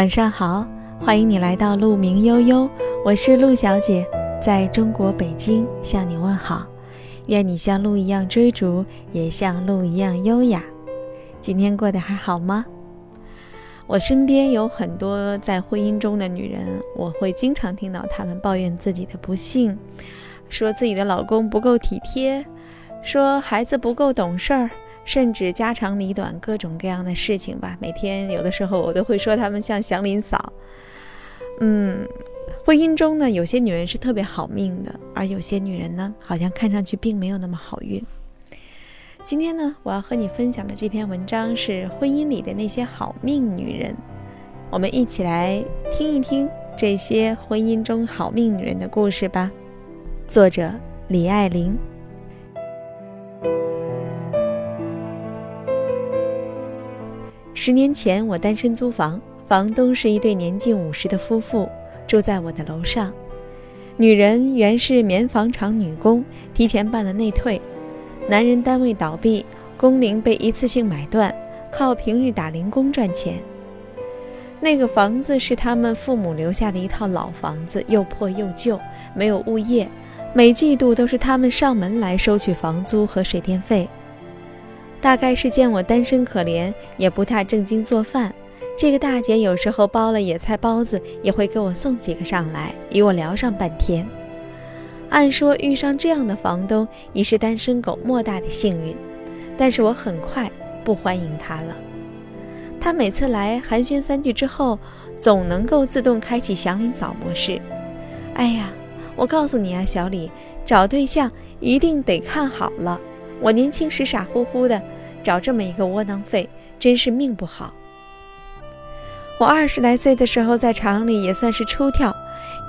晚上好，欢迎你来到鹿鸣悠悠，我是陆小姐，在中国北京向你问好。愿你像鹿一样追逐，也像鹿一样优雅。今天过得还好吗？我身边有很多在婚姻中的女人，我会经常听到她们抱怨自己的不幸，说自己的老公不够体贴，说孩子不够懂事儿。甚至家长里短各种各样的事情吧。每天有的时候我都会说他们像祥林嫂。嗯，婚姻中呢，有些女人是特别好命的，而有些女人呢，好像看上去并没有那么好运。今天呢，我要和你分享的这篇文章是婚姻里的那些好命女人。我们一起来听一听这些婚姻中好命女人的故事吧。作者李爱玲。十年前，我单身租房，房东是一对年近五十的夫妇，住在我的楼上。女人原是棉纺厂女工，提前办了内退。男人单位倒闭，工龄被一次性买断，靠平日打零工赚钱。那个房子是他们父母留下的一套老房子，又破又旧，没有物业，每季度都是他们上门来收取房租和水电费。大概是见我单身可怜，也不太正经做饭。这个大姐有时候包了野菜包子，也会给我送几个上来，与我聊上半天。按说遇上这样的房东，已是单身狗莫大的幸运，但是我很快不欢迎他了。他每次来寒暄三句之后，总能够自动开启祥林嫂模式。哎呀，我告诉你啊，小李，找对象一定得看好了。我年轻时傻乎乎的，找这么一个窝囊废，真是命不好。我二十来岁的时候在厂里也算是出挑，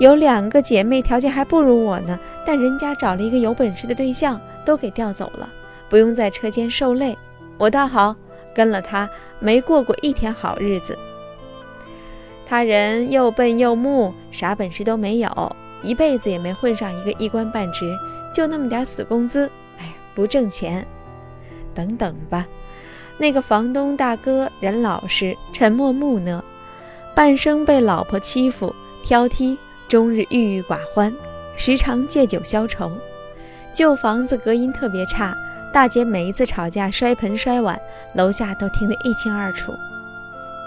有两个姐妹条件还不如我呢，但人家找了一个有本事的对象，都给调走了，不用在车间受累。我倒好，跟了他没过过一天好日子。他人又笨又木，啥本事都没有，一辈子也没混上一个一官半职，就那么点死工资。不挣钱，等等吧。那个房东大哥人老实、沉默木讷，半生被老婆欺负、挑剔，终日郁郁寡欢，时常借酒消愁。旧房子隔音特别差，大姐每一次吵架摔盆摔碗，楼下都听得一清二楚。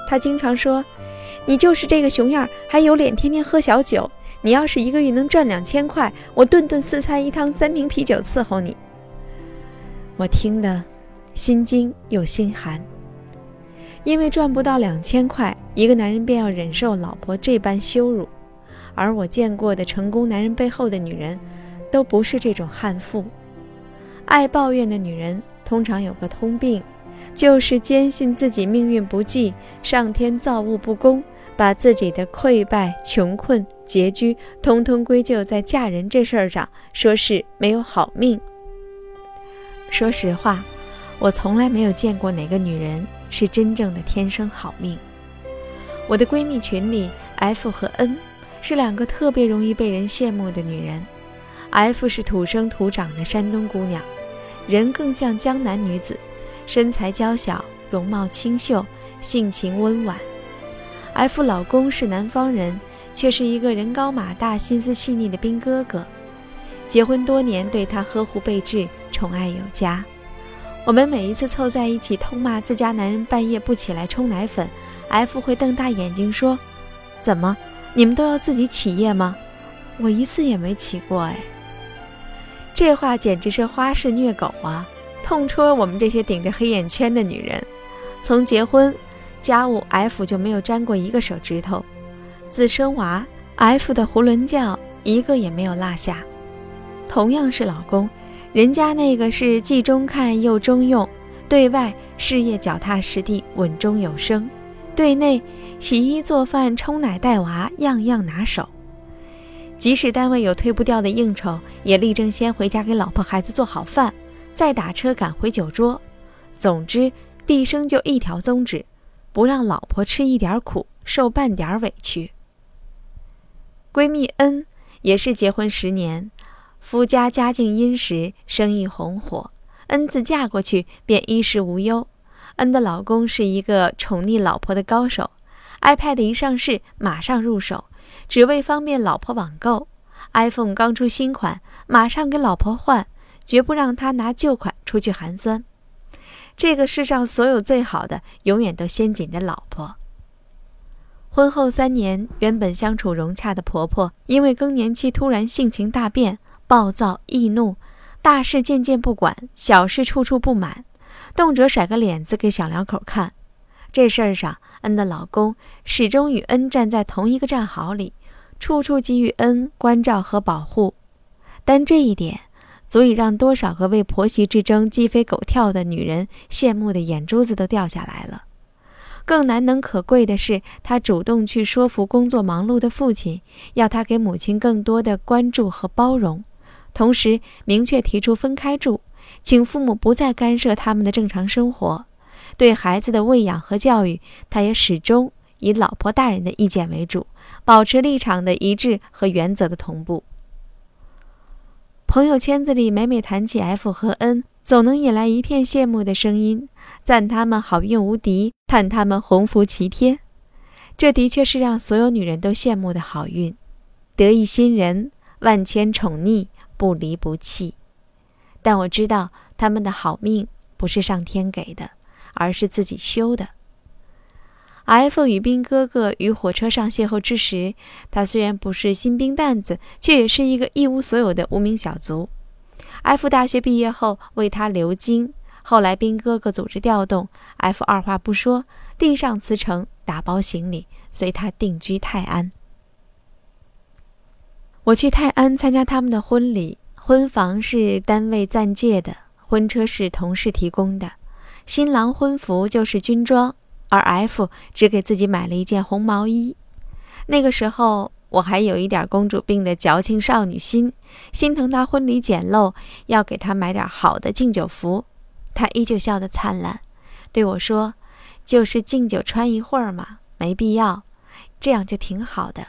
他经常说：“你就是这个熊样，还有脸天天喝小酒？你要是一个月能赚两千块，我顿顿四菜一汤、三瓶啤酒伺候你。”我听得心惊又心寒，因为赚不到两千块，一个男人便要忍受老婆这般羞辱。而我见过的成功男人背后的女人，都不是这种悍妇。爱抱怨的女人通常有个通病，就是坚信自己命运不济，上天造物不公，把自己的溃败、穷困、拮据，通通归咎在嫁人这事儿上，说是没有好命。说实话，我从来没有见过哪个女人是真正的天生好命。我的闺蜜群里，F 和 N 是两个特别容易被人羡慕的女人。F 是土生土长的山东姑娘，人更像江南女子，身材娇小，容貌清秀，性情温婉。F 老公是南方人，却是一个人高马大、心思细腻的兵哥哥。结婚多年，对她呵护备至，宠爱有加。我们每一次凑在一起痛骂自家男人半夜不起来冲奶粉，F 会瞪大眼睛说：“怎么，你们都要自己起夜吗？我一次也没起过哎。”这话简直是花式虐狗啊！痛戳我们这些顶着黑眼圈的女人。从结婚，家务 F 就没有沾过一个手指头；自生娃，F 的囫囵觉一个也没有落下。同样是老公，人家那个是既中看又中用，对外事业脚踏实地、稳中有升，对内洗衣做饭、冲奶带娃样样拿手。即使单位有推不掉的应酬，也力争先回家给老婆孩子做好饭，再打车赶回酒桌。总之，毕生就一条宗旨：不让老婆吃一点苦，受半点委屈。闺蜜 N 也是结婚十年。夫家家境殷实，生意红火。恩自嫁过去便衣食无忧。恩的老公是一个宠溺老婆的高手，iPad 一上市，马上入手，只为方便老婆网购。iPhone 刚出新款，马上给老婆换，绝不让她拿旧款出去寒酸。这个世上所有最好的，永远都先紧着老婆。婚后三年，原本相处融洽的婆婆，因为更年期突然性情大变，暴躁易怒，大事渐渐不管，小事处处不满，动辄甩个脸子给小两口看。这事儿上，恩的老公始终与恩站在同一个战壕里，处处给予恩关照和保护。但这一点，足以让多少个为婆媳之争鸡飞狗跳的女人羡慕的眼珠子都掉下来了。更难能可贵的是，他主动去说服工作忙碌的父亲，要他给母亲更多的关注和包容，同时明确提出分开住，请父母不再干涉他们的正常生活。对孩子的喂养和教育，他也始终以老婆大人的意见为主，保持立场的一致和原则的同步。朋友圈子里每每谈起 F 和 N。总能引来一片羡慕的声音，赞他们好运无敌，叹他们鸿福齐天。这的确是让所有女人都羡慕的好运，得一心人，万千宠溺，不离不弃。但我知道他们的好命不是上天给的，而是自己修的。F 与兵哥哥于火车上邂逅之时，他虽然不是新兵蛋子，却也是一个一无所有的无名小卒。F 大学毕业后为他留京，后来兵哥哥组织调动，F 二话不说递上辞呈，打包行李随他定居泰安。我去泰安参加他们的婚礼，婚房是单位暂借的，婚车是同事提供的，新郎婚服就是军装，而 F 只给自己买了一件红毛衣。那个时候。我还有一点公主病的矫情少女心，心疼她婚礼简陋，要给她买点好的敬酒服。她依旧笑得灿烂，对我说：“就是敬酒穿一会儿嘛，没必要，这样就挺好的。”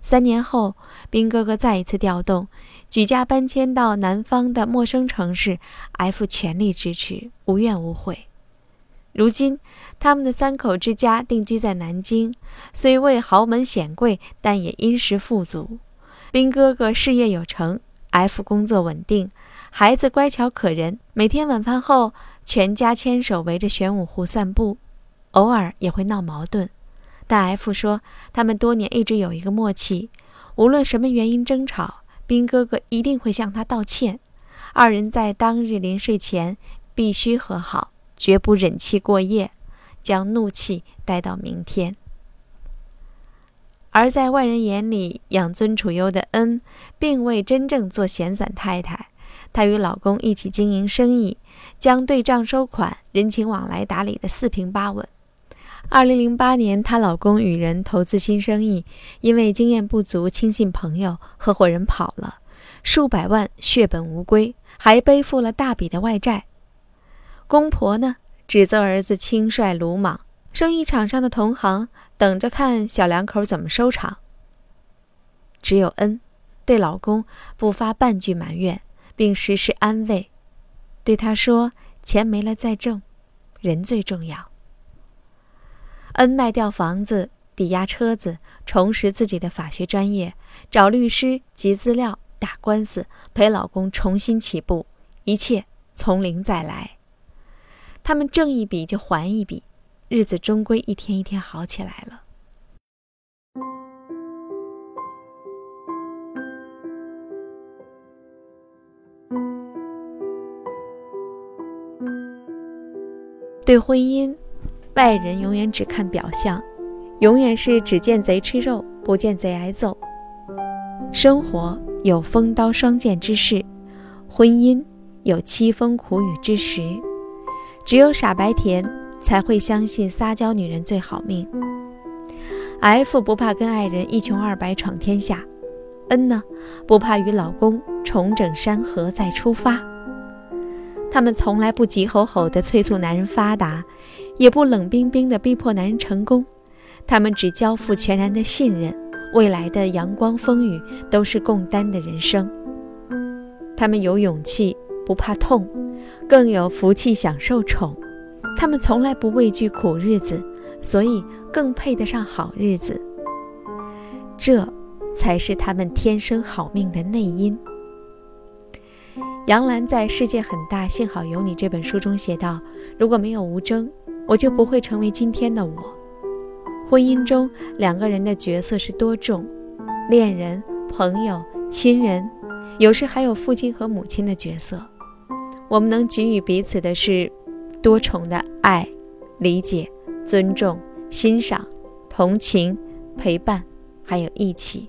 三年后，兵哥哥再一次调动，举家搬迁到南方的陌生城市，F 全力支持，无怨无悔。如今，他们的三口之家定居在南京，虽未豪门显贵，但也殷实富足。兵哥哥事业有成，F 工作稳定，孩子乖巧可人。每天晚饭后，全家牵手围着玄武湖散步，偶尔也会闹矛盾。但 F 说，他们多年一直有一个默契，无论什么原因争吵，兵哥哥一定会向他道歉。二人在当日临睡前必须和好。绝不忍气过夜，将怒气带到明天。而在外人眼里养尊处优的恩，并未真正做闲散太太。她与老公一起经营生意，将对账收款、人情往来打理得四平八稳。二零零八年，她老公与人投资新生意，因为经验不足，轻信朋友，合伙人跑了，数百万血本无归，还背负了大笔的外债。公婆呢，指责儿子轻率鲁莽。生意场上的同行等着看小两口怎么收场。只有恩，对老公不发半句埋怨，并时时安慰，对他说：“钱没了再挣，人最重要。”恩卖掉房子，抵押车子，重拾自己的法学专业，找律师集资料，打官司，陪老公重新起步，一切从零再来。他们挣一笔就还一笔，日子终归一天一天好起来了。对婚姻，外人永远只看表象，永远是只见贼吃肉，不见贼挨揍。生活有风刀霜剑之势，婚姻有凄风苦雨之时。只有傻白甜才会相信撒娇女人最好命。F 不怕跟爱人一穷二白闯天下，N 呢不怕与老公重整山河再出发。他们从来不急吼吼地催促男人发达，也不冷冰冰地逼迫男人成功。他们只交付全然的信任，未来的阳光风雨都是共担的人生。他们有勇气，不怕痛。更有福气享受宠，他们从来不畏惧苦日子，所以更配得上好日子。这，才是他们天生好命的内因。杨澜在《世界很大，幸好有你》这本书中写道：“如果没有吴征，我就不会成为今天的我。”婚姻中两个人的角色是多重，恋人、朋友、亲人，有时还有父亲和母亲的角色。我们能给予彼此的是多重的爱、理解、尊重、欣赏、同情、陪伴，还有义气。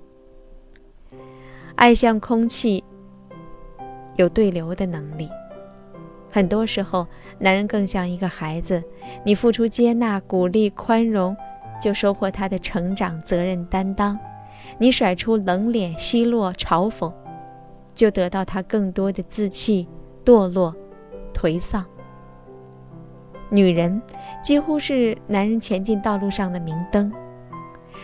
爱像空气。有对流的能力。很多时候，男人更像一个孩子，你付出接纳、鼓励、宽容，就收获他的成长、责任担当；你甩出冷脸、奚落、嘲讽，就得到他更多的自弃、堕落、颓丧。女人几乎是男人前进道路上的明灯，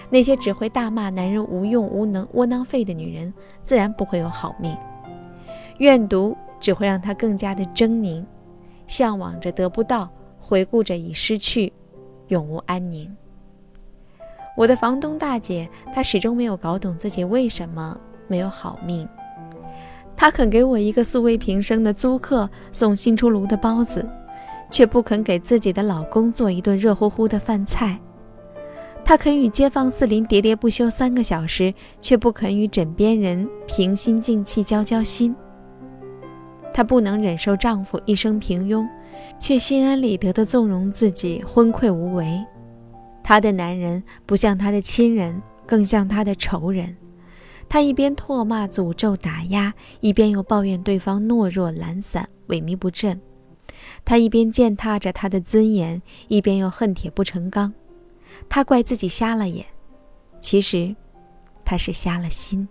那些只会大骂男人无用、无能、窝囊废的女人，自然不会有好命。怨毒只会让他更加的狰狞，向往着得不到，回顾着已失去，永无安宁。我的房东大姐，她始终没有搞懂自己为什么没有好命。她肯给我一个素未平生的租客送新出炉的包子，却不肯给自己的老公做一顿热乎乎的饭菜。她肯与街坊四邻喋喋不休三个小时，却不肯与枕边人平心静气交交心。她不能忍受丈夫一生平庸，却心安理得地纵容自己昏聩无为。她的男人不像她的亲人，更像她的仇人。她一边唾骂、诅咒、打压，一边又抱怨对方懦弱、懒散、萎靡不振。她一边践踏着他的尊严，一边又恨铁不成钢。她怪自己瞎了眼，其实，她是瞎了心。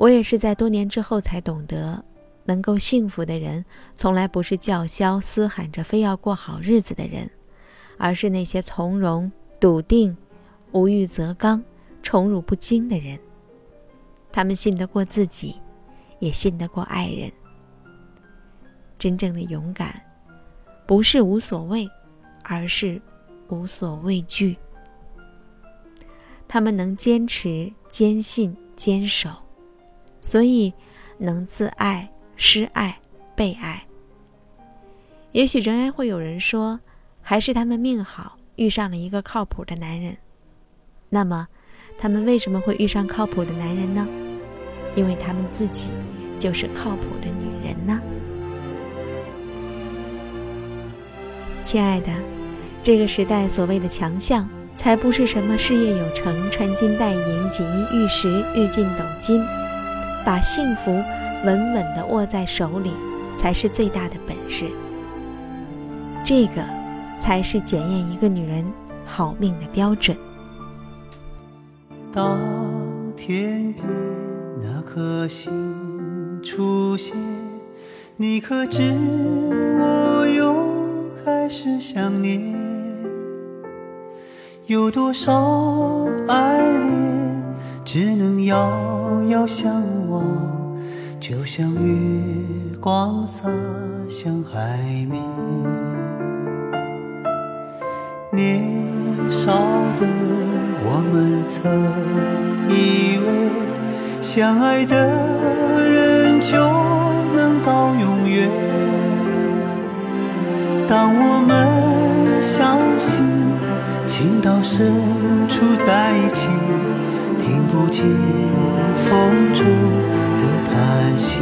我也是在多年之后才懂得，能够幸福的人，从来不是叫嚣嘶喊着非要过好日子的人，而是那些从容、笃定、无欲则刚、宠辱不惊的人。他们信得过自己，也信得过爱人。真正的勇敢，不是无所谓，而是无所畏惧。他们能坚持、坚信、坚守。所以，能自爱、施爱、被爱。也许仍然会有人说，还是他们命好，遇上了一个靠谱的男人。那么，他们为什么会遇上靠谱的男人呢？因为他们自己就是靠谱的女人呢。亲爱的，这个时代所谓的强项，才不是什么事业有成、穿金戴银、锦衣玉食、日进斗金。把幸福稳稳地握在手里，才是最大的本事。这个，才是检验一个女人好命的标准。当天边那颗星出现，你可知我又开始想念？有多少爱恋，只能遥遥遥相。就像月光洒向海面，年少的我们曾以为相爱的人就能到永远。当我们相信情到深处在一起，听不见风中的。叹息，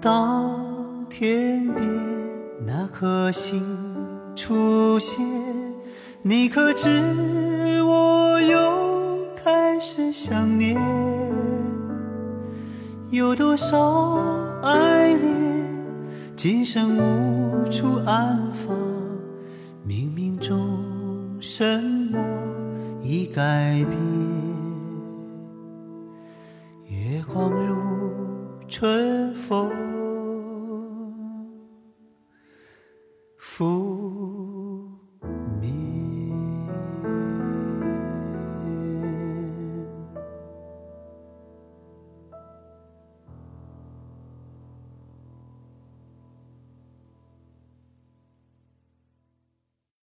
当天边那颗星出现，你可知我又开始想念？有多少爱恋，今生无处安放？冥冥中什么已改变？月光如春风。